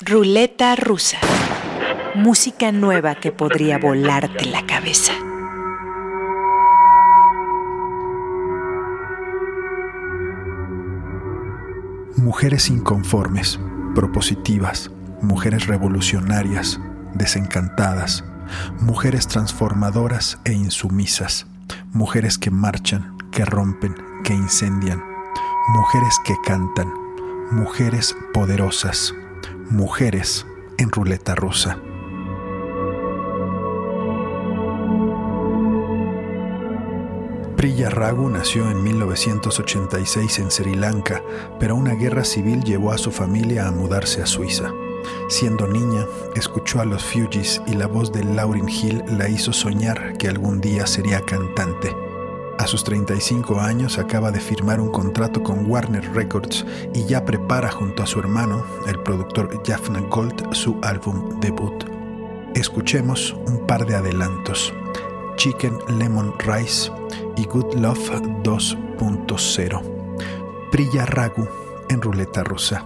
Ruleta rusa. Música nueva que podría volarte la cabeza. Mujeres inconformes, propositivas, mujeres revolucionarias, desencantadas, mujeres transformadoras e insumisas, mujeres que marchan, que rompen, que incendian, mujeres que cantan, mujeres poderosas, mujeres en ruleta rusa. Priya Ragu nació en 1986 en Sri Lanka, pero una guerra civil llevó a su familia a mudarse a Suiza. Siendo niña, escuchó a los Fugees y la voz de Lauryn Hill la hizo soñar que algún día sería cantante. A sus 35 años acaba de firmar un contrato con Warner Records y ya prepara junto a su hermano, el productor Jaffna Gold, su álbum debut. Escuchemos un par de adelantos. Chicken Lemon Rice y Good Love 2.0. Priya Ragu en ruleta rusa.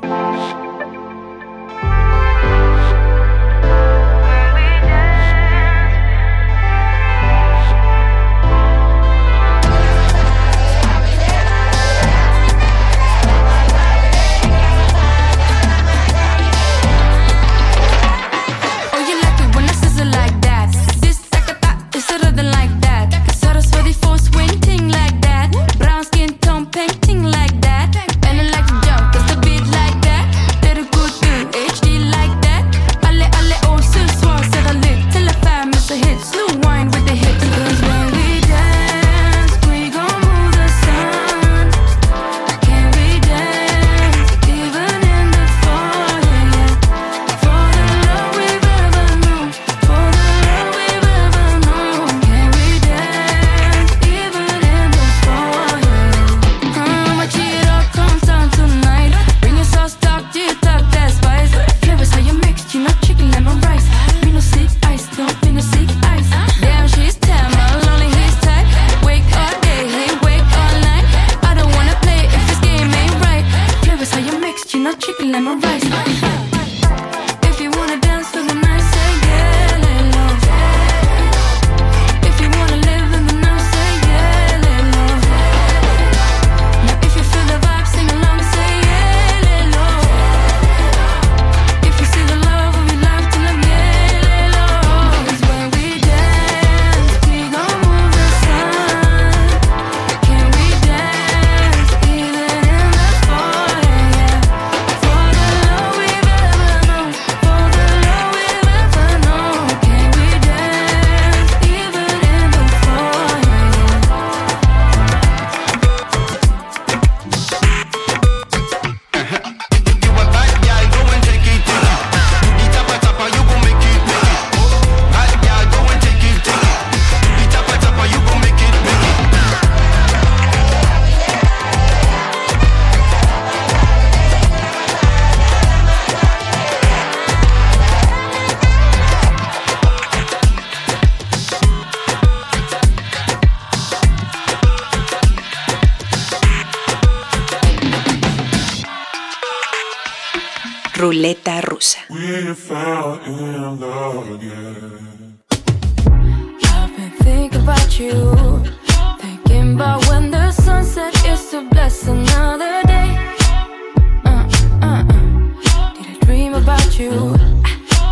About you?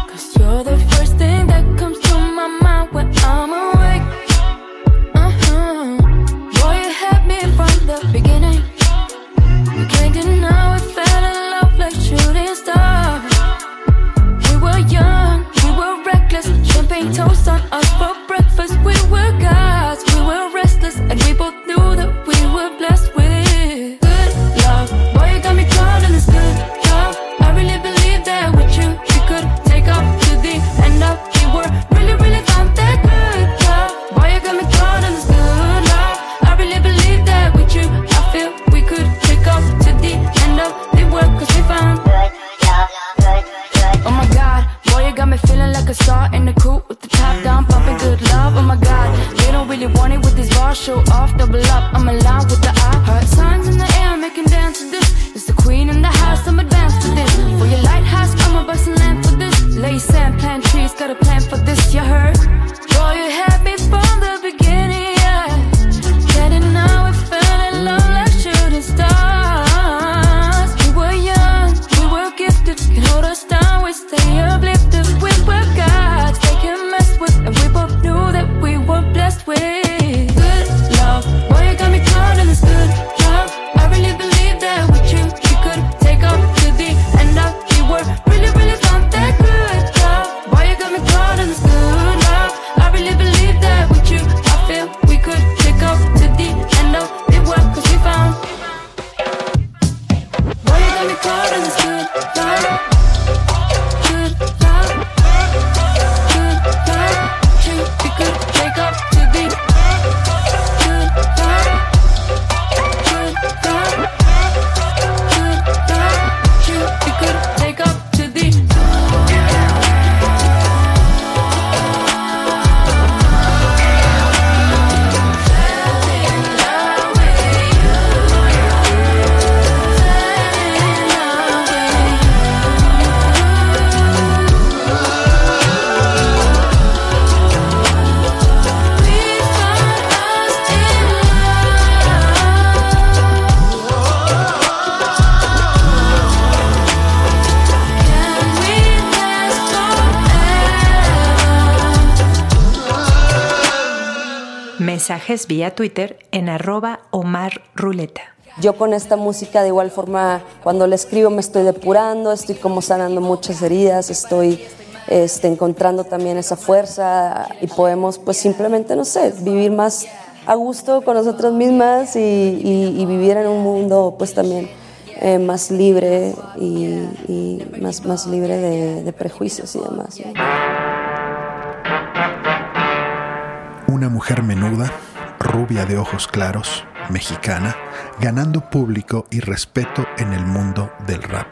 Cause you're the mensajes vía Twitter en arroba Omar Ruleta. Yo con esta música de igual forma, cuando la escribo me estoy depurando, estoy como sanando muchas heridas, estoy este, encontrando también esa fuerza y podemos pues simplemente, no sé, vivir más a gusto con nosotras mismas y, vivir en un mundo pues también eh, más libre y, más, más libre de, prejuicios y demás. Una mujer menuda, rubia de ojos claros, mexicana, ganando público y respeto en el mundo del rap.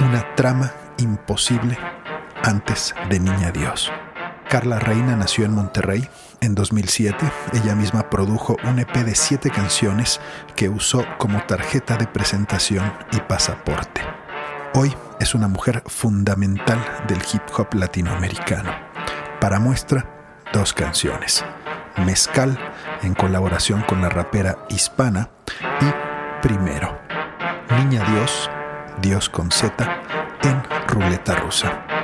Una trama imposible antes de Niña Dios. Carla Reina nació en Monterrey en 2007. Ella misma produjo un EP de siete canciones que usó como tarjeta de presentación y pasaporte. Hoy es una mujer fundamental del hip hop latinoamericano. Para muestra, dos canciones. Mezcal en colaboración con la rapera hispana y Primero. Niña Dios, Dios con Z en Ruleta Rusa.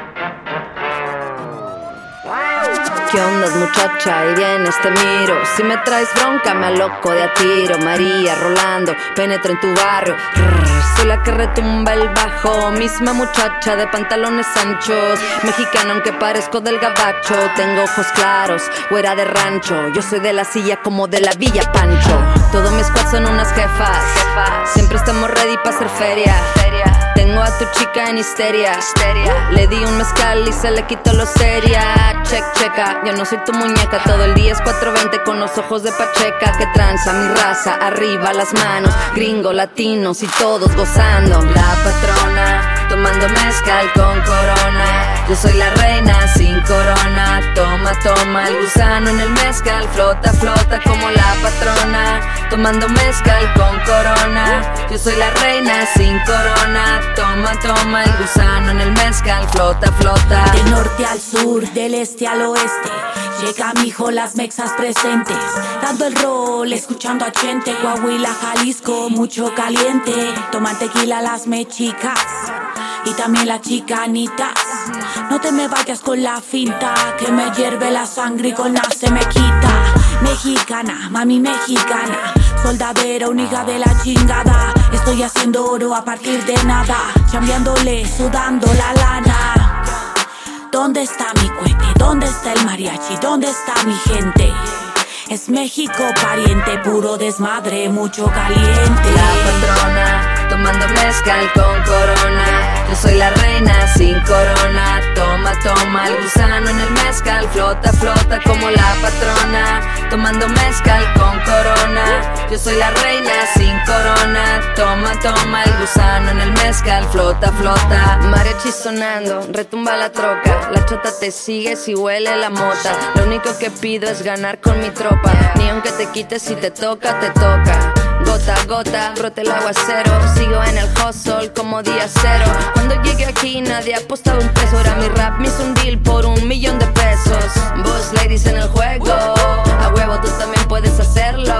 ¿Qué onda, muchacha? Y vienes, te miro. Si me traes bronca, me aloco de a tiro. María, Rolando, penetra en tu barrio. soy la que retumba el bajo. Misma muchacha de pantalones anchos. Mexicana, aunque parezco del gabacho. Tengo ojos claros, fuera de rancho. Yo soy de la silla como de la Villa Pancho. Todos mis squad son unas jefas. Siempre estamos ready para hacer feria. Tengo a tu chica en histeria. Le di un mezcal y se le quitó lo seria. Check, checa. Yo no soy tu muñeca. Todo el día es 420 con los ojos de Pacheca. Que tranza mi raza. Arriba las manos. Gringo, latinos y todos gozando. La patrona. Tomando mezcal con corona. Yo soy la reina sin corona. Toma, toma el gusano en el mezcal. Flota, flota como la patrona. Tomando mezcal con corona. Yo soy la reina sin corona. Toma, toma el gusano en el mezcal. Flota, flota. Del norte al sur, del este al oeste. Llega mi hijo, las mexas presentes. Dando el rol, escuchando a gente. Coahuila, Jalisco, mucho caliente. Toman tequila las mechicas. Y también las chicanitas. No te me vayas con la finta, que me hierve la sangre y con la se me quita. Mexicana, mami mexicana, soldadera, única de la chingada. Estoy haciendo oro a partir de nada, chambeándole, sudando la lana. ¿Dónde está mi cuete? ¿Dónde está el mariachi? ¿Dónde está mi gente? Es México pariente, puro desmadre, mucho caliente. La patrona, tomando mezcal con corona. Yo soy la reina sin corona. Toma, toma el gusano en el mezcal. Flota, flota como la patrona. Tomando mezcal con corona. Yo soy la reina sin corona. Toma, toma el gusano en el mezcal. Flota, flota. Mariachi sonando, retumba la troca. La chota te sigue si huele la mota. Lo único que pido es ganar con mi tropa. Ni aunque te quites si te toca, te toca. Gota gota, brote el aguacero. Sigo en el hustle como día cero. Cuando llegué aquí nadie apostaba un peso. Era mi rap, me hizo un deal por un millón de pesos. Boss ladies en el juego. A huevo tú también puedes hacerlo.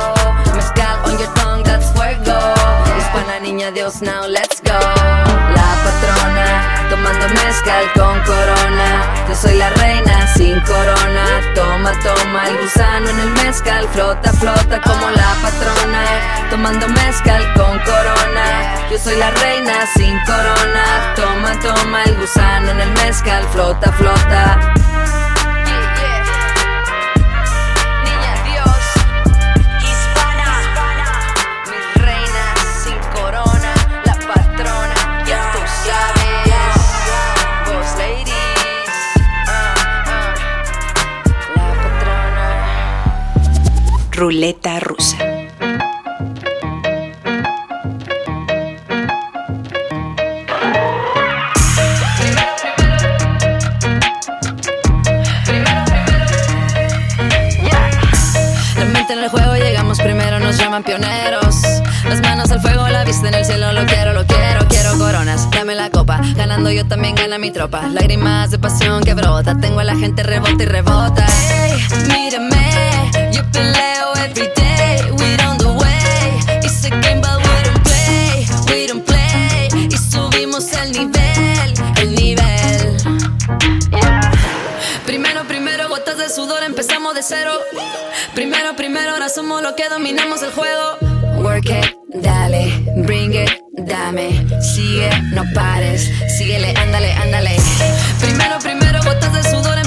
Mezcal on your tongue, that's fuego. Hispana niña Dios, now let's go. La patrona, tomando mezcal con corona. Yo soy la reina sin corona. Toma, toma el gusano en el mezcal. Flota, flota como la patrona. Tomando mezcal con corona. Yo soy la reina sin corona. Toma, toma el gusano en el mezcal. Flota, flota. Ruleta rusa. en el juego llegamos primero, nos llaman pioneros. Las manos al fuego, la vista en el cielo, lo quiero, lo quiero, quiero coronas. Dame la copa, ganando yo también gana mi tropa. Lágrimas de pasión que brota, tengo a la gente rebota y rebota. Hey, mírame, yo empezamos de cero. Primero, primero, ahora somos lo que dominamos el juego. Work it, dale, bring it, dame. Sigue, no pares, síguele, ándale, ándale. Primero, primero, gotas de sudor,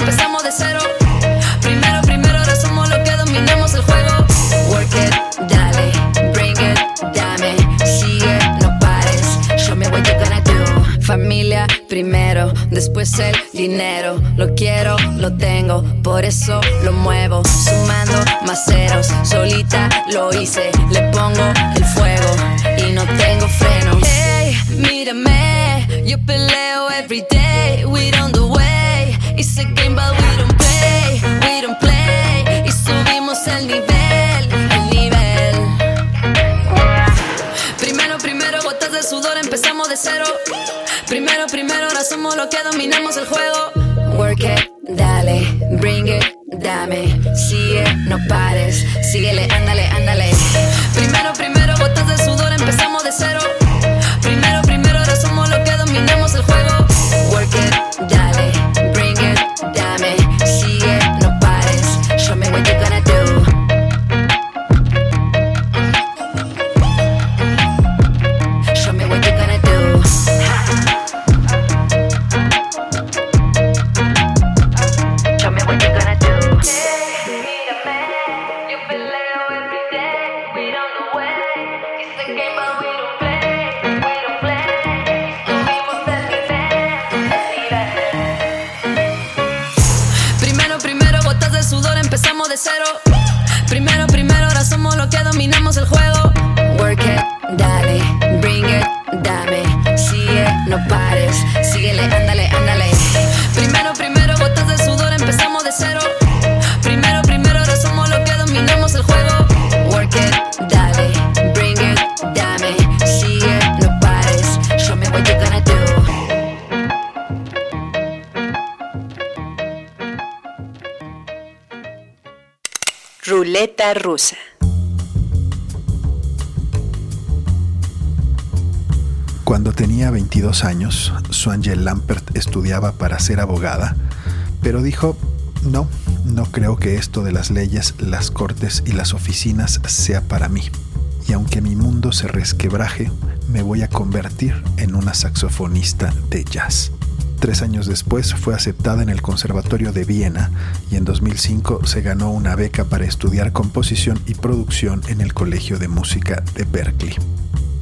Familia primero, después el dinero. Lo quiero, lo tengo, por eso lo muevo. Sumando más ceros, solita lo hice. Le pongo el fuego y no tengo freno. Hey, mírame, yo peleo every day. We on the way. It's a game, but we don't play. We don't play. Y subimos el nivel, el nivel. Primero, primero, gotas de sudor, empezamos de cero. Primero, primero, ahora somos lo que dominamos el juego. Work it, dale, bring it, dame. Sigue, no pares, síguele, ándale, ándale. Primero, años, Swangel Lampert estudiaba para ser abogada, pero dijo, no, no creo que esto de las leyes, las cortes y las oficinas sea para mí. Y aunque mi mundo se resquebraje, me voy a convertir en una saxofonista de jazz. Tres años después fue aceptada en el Conservatorio de Viena y en 2005 se ganó una beca para estudiar composición y producción en el Colegio de Música de Berkeley.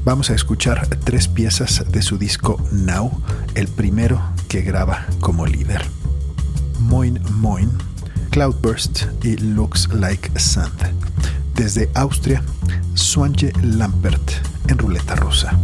Vamos a escuchar tres piezas de su disco Now, el primero que graba como líder. Moin Moin, Cloudburst y Looks Like Sand. Desde Austria, Swange Lampert en ruleta rusa.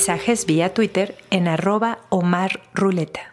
Mensajes vía Twitter en arroba Omar Ruleta.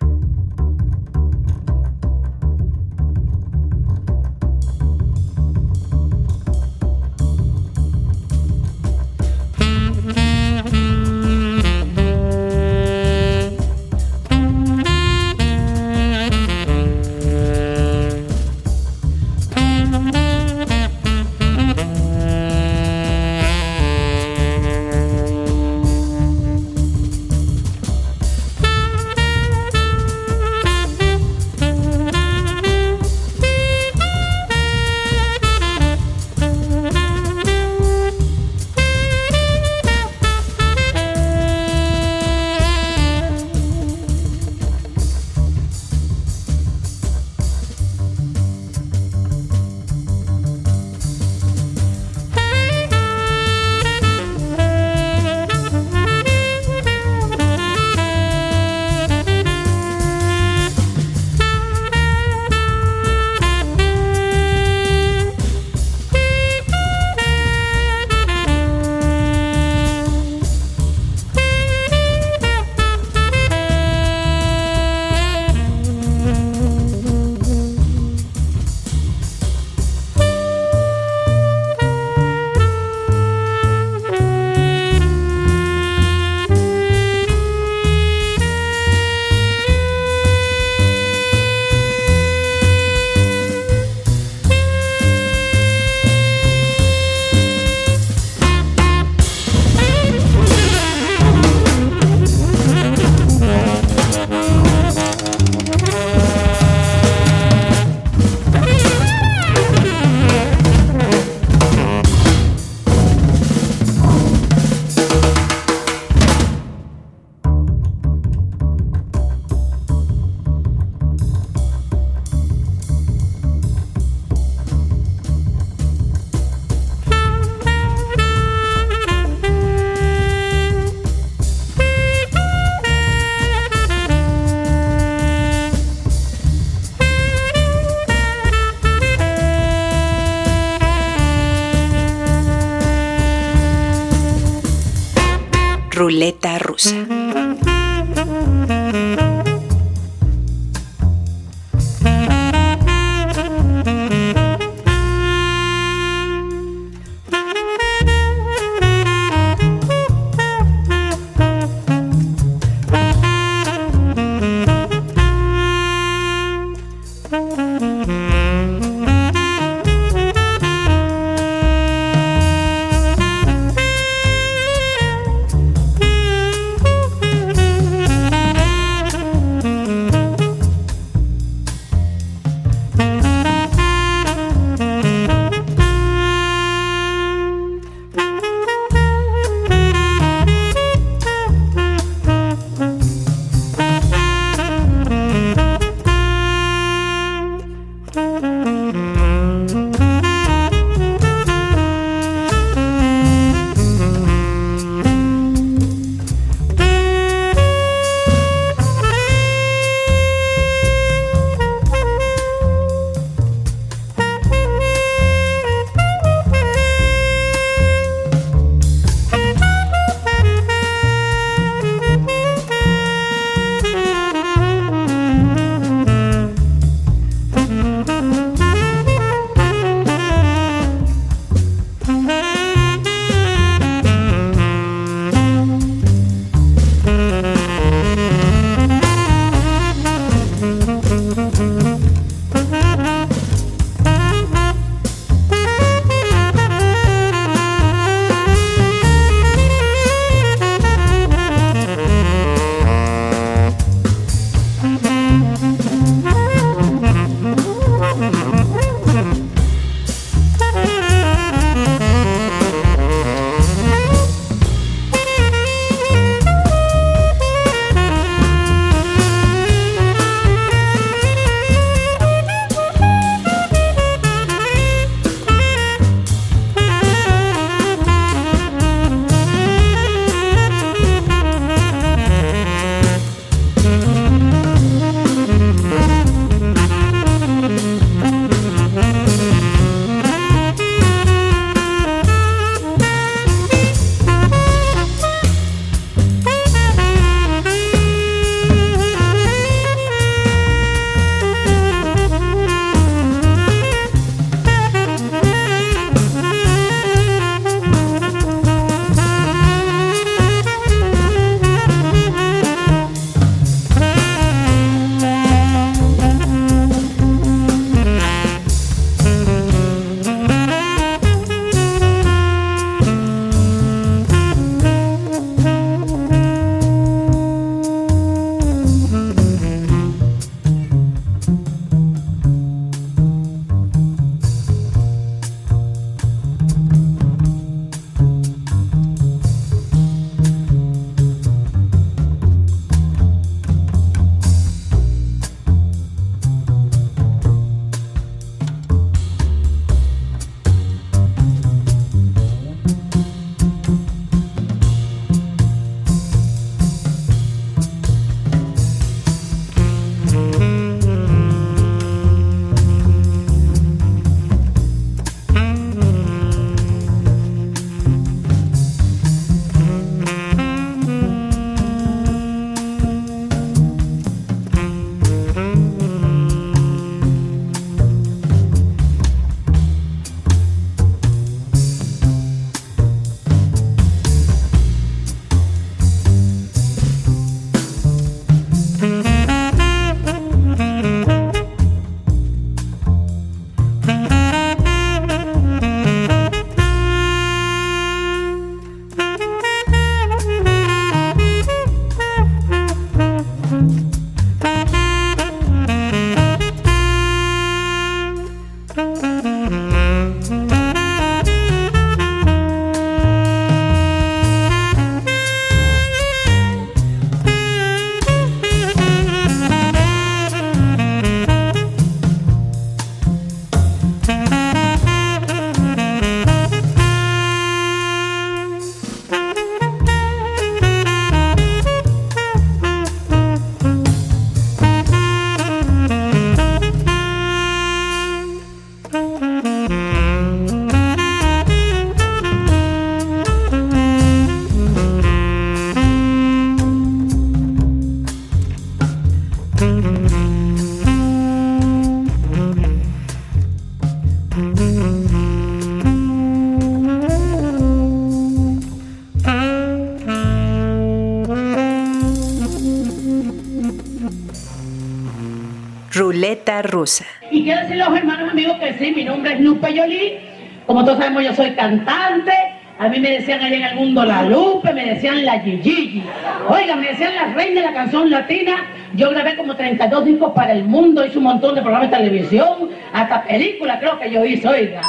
Lupe Yoli. Como todos sabemos, yo soy cantante. A mí me decían allá en el mundo la Lupe, me decían la Gigi. Oiga, me decían la reina de la canción latina. Yo grabé como 32 discos para el mundo, hice un montón de programas de televisión, hasta películas creo que yo hice, oiga.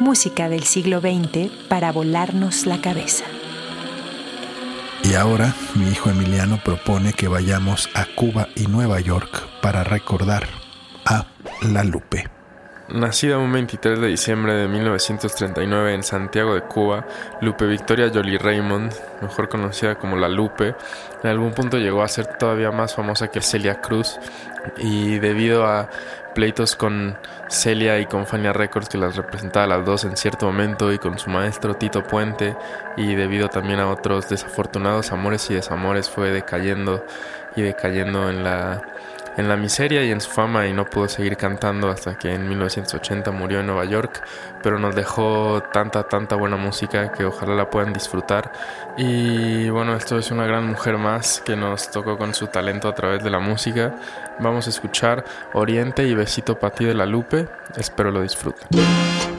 Música del siglo XX para volarnos la cabeza. Y ahora mi hijo Emiliano propone que vayamos a Cuba y Nueva York para recordar La Lupe. Nacida un 23 de diciembre de 1939 en Santiago de Cuba, Lupe Victoria Jolie Raymond, mejor conocida como La Lupe, en algún punto llegó a ser todavía más famosa que Celia Cruz y debido a pleitos con Celia y con Fania Records que las representaba a las dos en cierto momento y con su maestro Tito Puente y debido también a otros desafortunados amores y desamores fue decayendo y decayendo en la en la miseria y en su fama y no pudo seguir cantando hasta que en 1980 murió en Nueva York, pero nos dejó tanta, tanta buena música que ojalá la puedan disfrutar. Y bueno, esto es una gran mujer más que nos tocó con su talento a través de la música. Vamos a escuchar Oriente y Besito para ti de la Lupe, espero lo disfruten.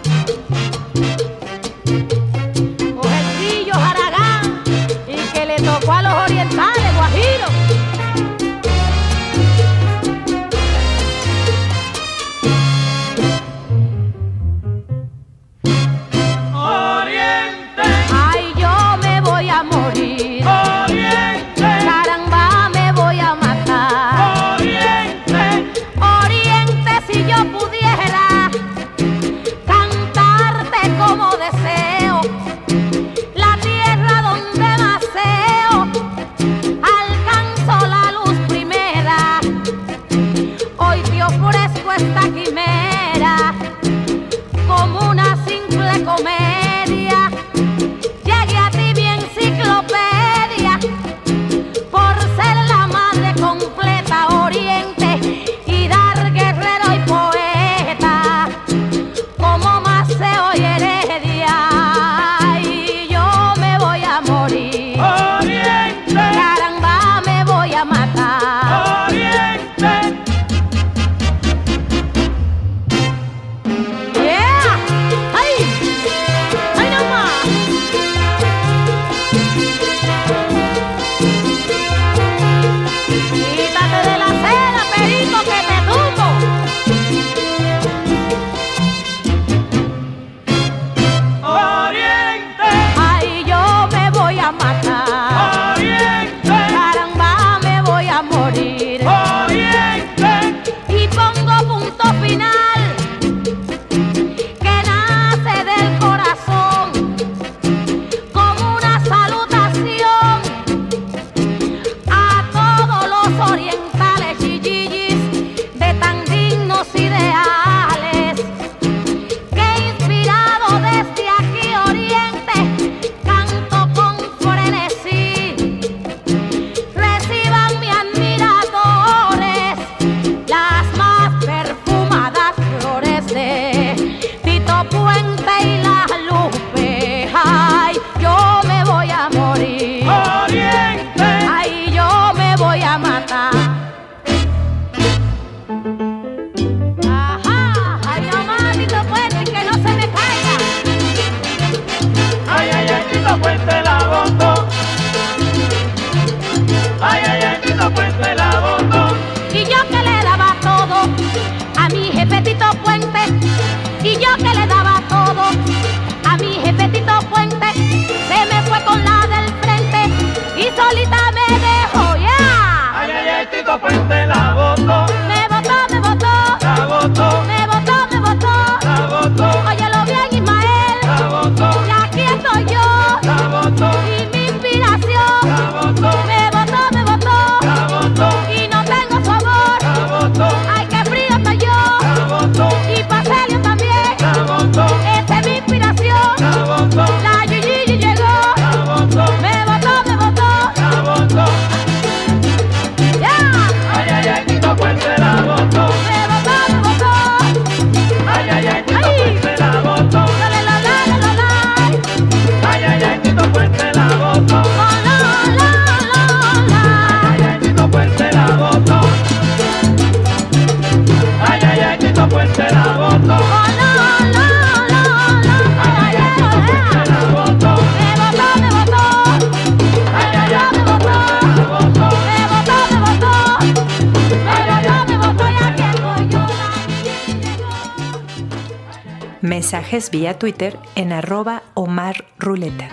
Mensajes vía Twitter en arroba Omar Ruleta.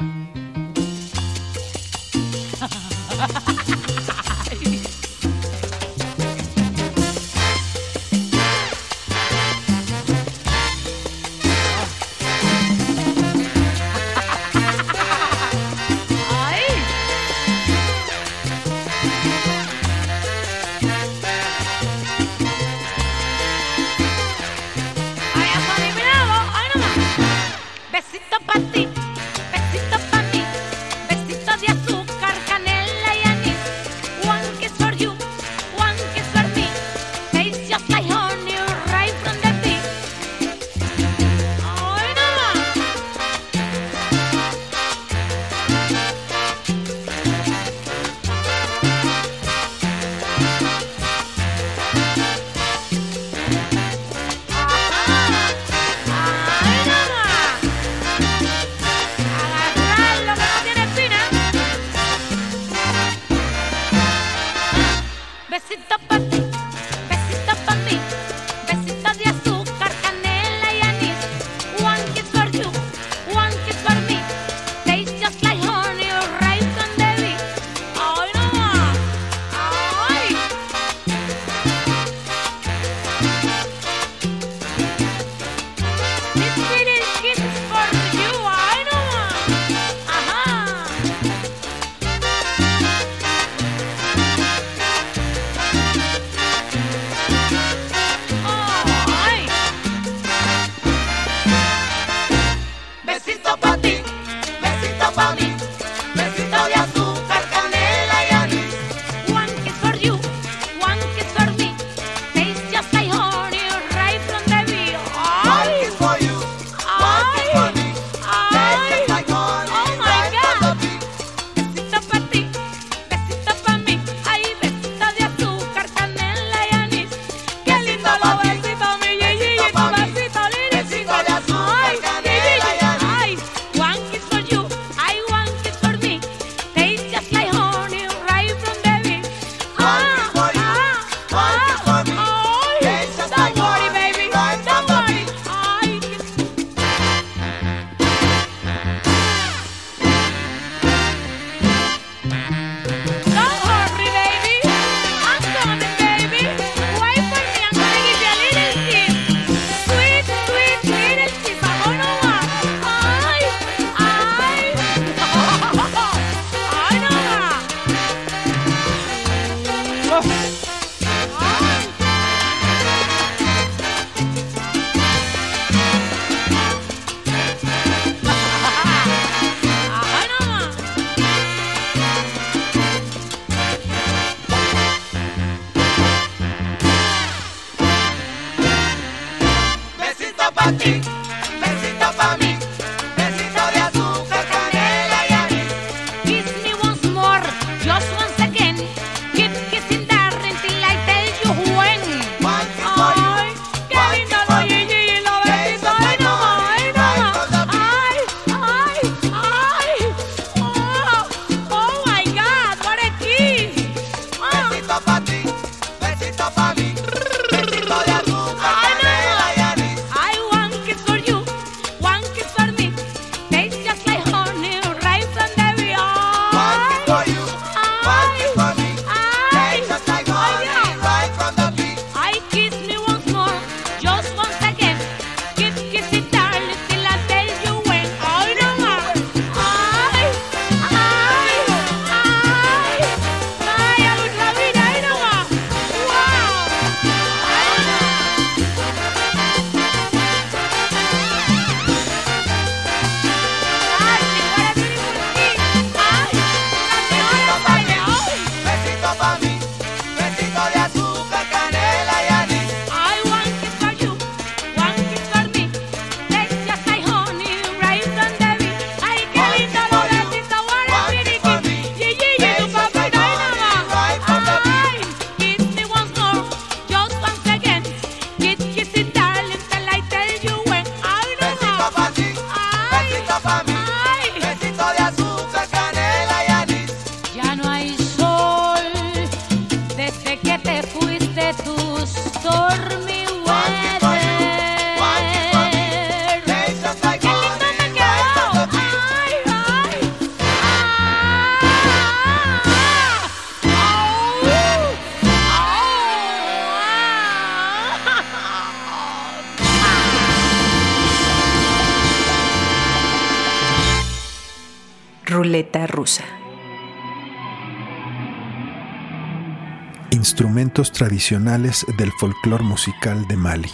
tradicionales del folclor musical de Mali,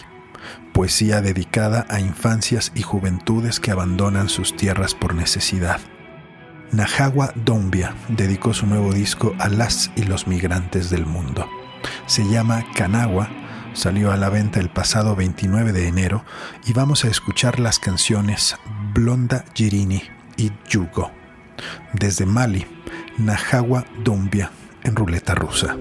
poesía dedicada a infancias y juventudes que abandonan sus tierras por necesidad. Nahawa Dombia dedicó su nuevo disco a las y los migrantes del mundo. Se llama Kanagua, salió a la venta el pasado 29 de enero y vamos a escuchar las canciones Blonda Girini y Yugo. Desde Mali, Nahawa Dombia en ruleta rusa.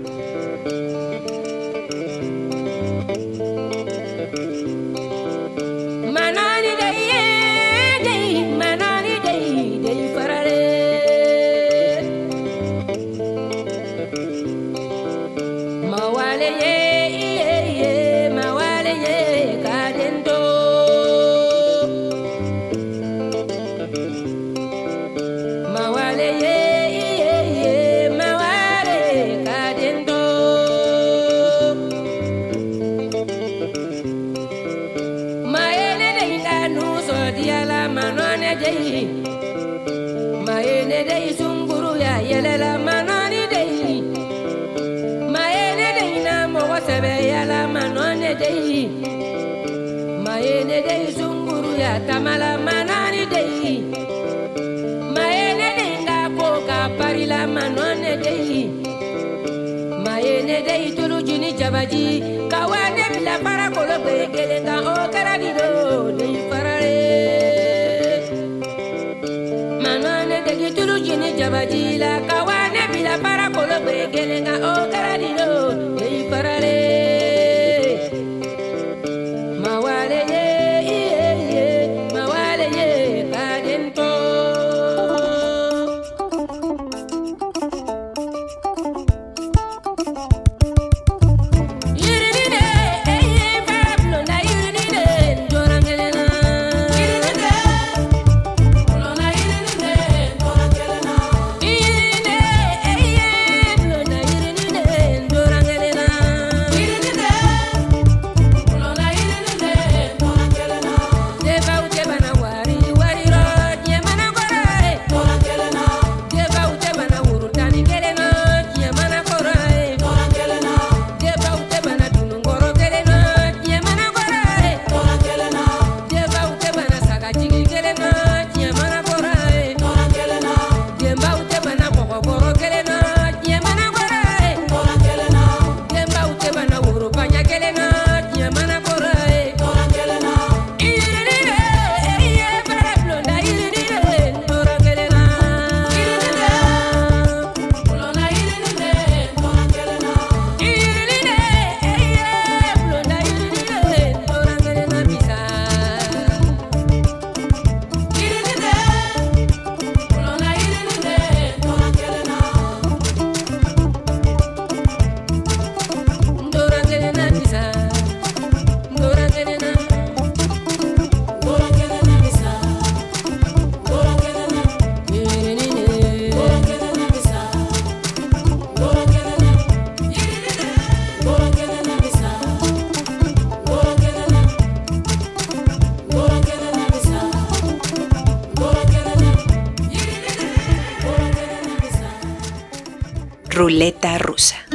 ruleta rusa.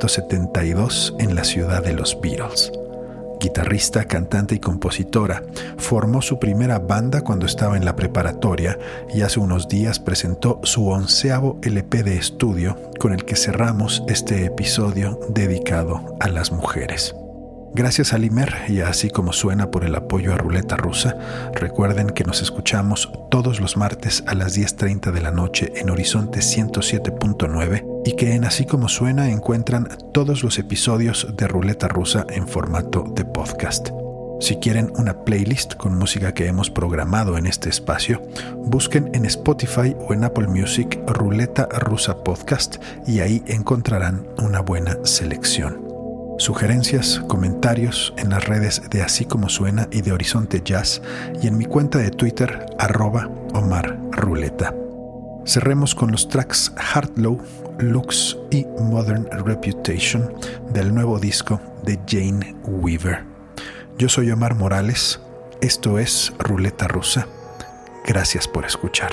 1972 en la ciudad de los Beatles. Guitarrista, cantante y compositora, formó su primera banda cuando estaba en la preparatoria y hace unos días presentó su onceavo LP de estudio con el que cerramos este episodio dedicado a las mujeres. Gracias a Limer y así como suena por el apoyo a Ruleta Rusa, recuerden que nos escuchamos todos los martes a las 10.30 de la noche en Horizonte 107.9 y que en así como suena encuentran todos los episodios de Ruleta Rusa en formato de podcast. Si quieren una playlist con música que hemos programado en este espacio, busquen en Spotify o en Apple Music Ruleta Rusa Podcast y ahí encontrarán una buena selección. Sugerencias, comentarios en las redes de Así como Suena y de Horizonte Jazz y en mi cuenta de Twitter arroba Omar Ruleta. Cerremos con los tracks Low, Lux y Modern Reputation del nuevo disco de Jane Weaver. Yo soy Omar Morales, esto es Ruleta Rusa. Gracias por escuchar.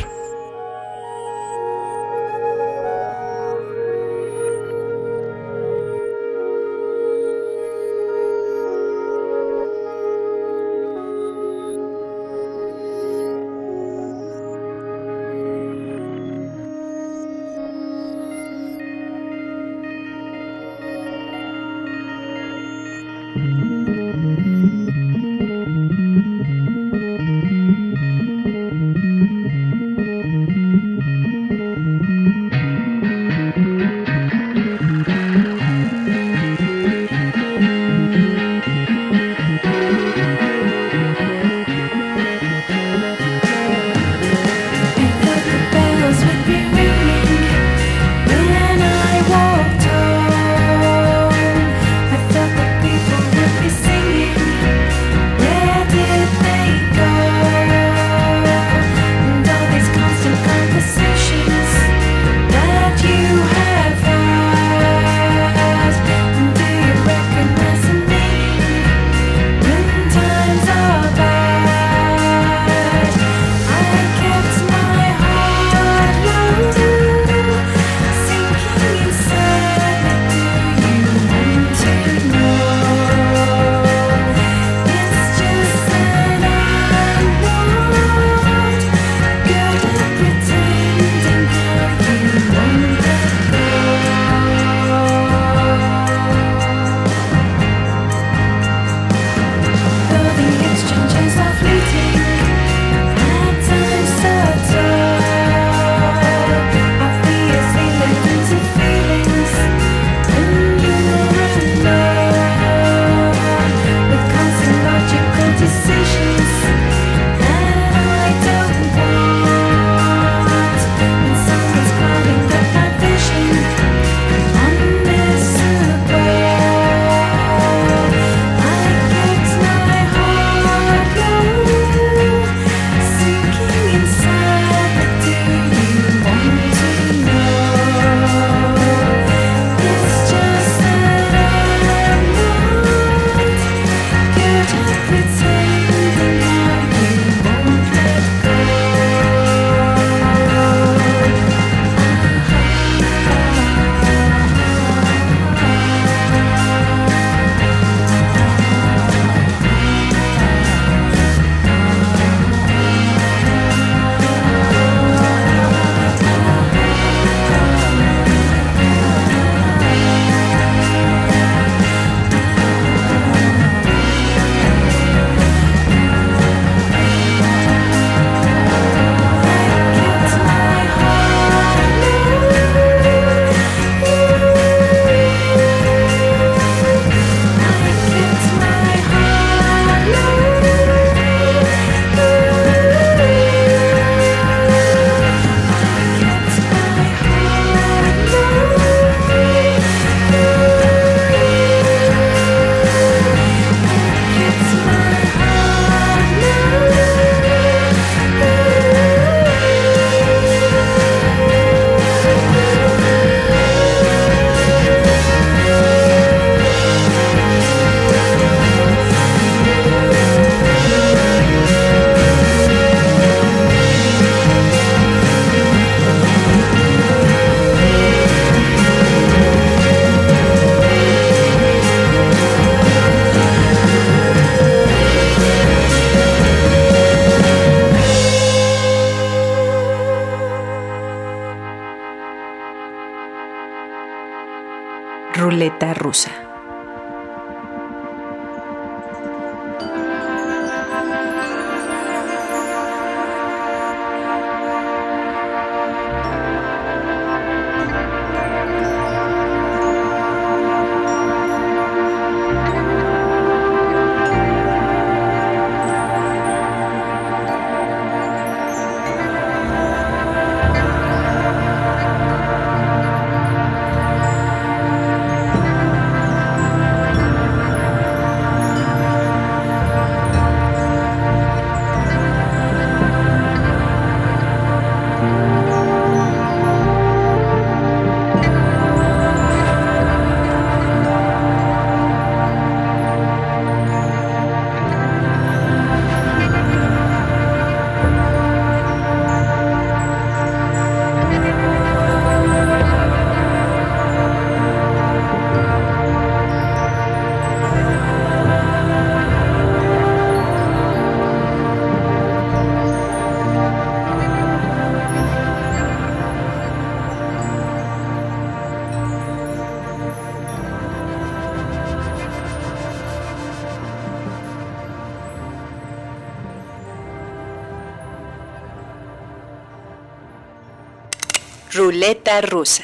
Ruleta rusa.